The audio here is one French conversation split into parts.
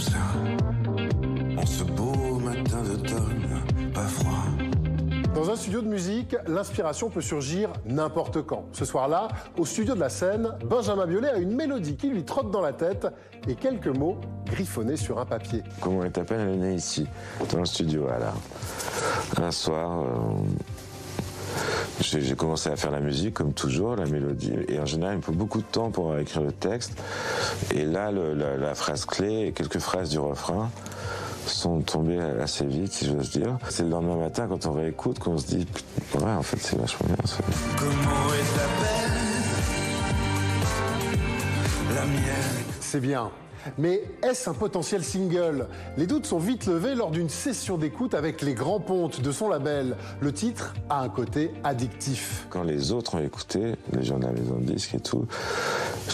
comme ça, en ce beau matin d'automne, pas froid. Dans un studio de musique, l'inspiration peut surgir n'importe quand. Ce soir-là, au studio de la scène, Benjamin Biolay a une mélodie qui lui trotte dans la tête et quelques mots griffonnés sur un papier. Comment elle t'appelle Elle est née ici, dans le studio. Voilà. Un soir, euh, j'ai commencé à faire la musique, comme toujours, la mélodie. Et en général, il me faut beaucoup de temps pour écrire le texte. Et là, le- la, la phrase clé et quelques phrases du refrain sont tombées assez vite, si j'ose dire. C'est le lendemain matin, quand on réécoute, qu'on se dit, Putain, ouais, en fait, c'est vachement bien. ça. Comment est ta belle La mienne. C'est bien. Mais est-ce un potentiel single? Les doutes sont vite levés lors d'une session d'écoute avec les grands pontes de son label. Le titre a un côté addictif. Quand les autres ont écouté, les gens de la maison de disques et tout,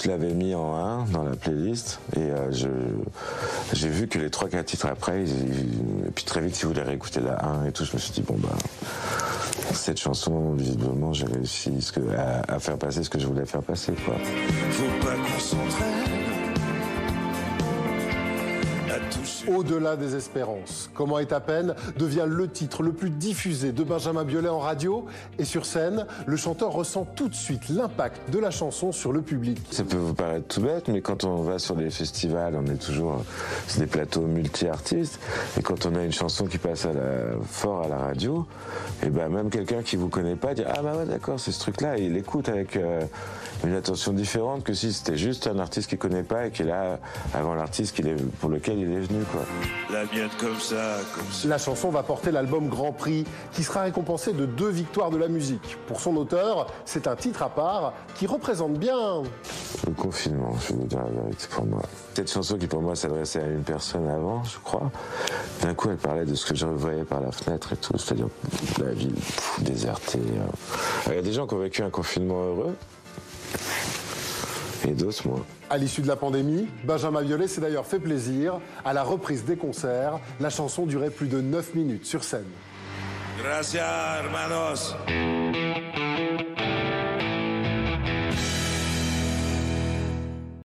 je l'avais mis en 1 dans la playlist et euh, je j'ai vu que les trois quatre titres après, ils- et puis très vite ils voulaient réécouter la 1 et tout, je me suis dit bon bah cette chanson visiblement j'ai réussi ce que, à, à faire passer ce que je voulais faire passer quoi. Faut pas qu'on Au-delà des espérances, Comment est à peine devient le titre le plus diffusé de Benjamin Biolay en radio et sur scène, le chanteur ressent tout de suite l'impact de la chanson sur le public. Ça peut vous paraître tout bête, mais quand on va sur des festivals, on est toujours sur des plateaux multi-artistes. Et quand on a une chanson qui passe à la- fort à la radio, et ben même quelqu'un qui vous connaît pas dit ah bah ouais d'accord c'est ce truc-là, et il écoute avec euh, une attention différente que si c'était juste un artiste qu'il connaît pas et qui est là avant l'artiste pour lequel il est venu quoi. La mienne comme ça, comme ça. La chanson va porter l'album Grand Prix, qui sera récompensé de deux victoires de la musique. Pour son auteur, c'est un titre à part qui représente bien Le confinement, je vais vous dire la vérité pour moi. Cette chanson qui pour moi s'adressait à une personne avant, je crois, d'un coup elle parlait de ce que je voyais par la fenêtre et tout, c'est-à-dire la ville pff, désertée. euh. Il y a des gens qui ont vécu un confinement heureux et d'autres moins. À l'issue de la pandémie, Benjamin Biolay s'est d'ailleurs fait plaisir. À la reprise des concerts, la chanson durait plus de 9 minutes sur scène. Gracias, hermanos.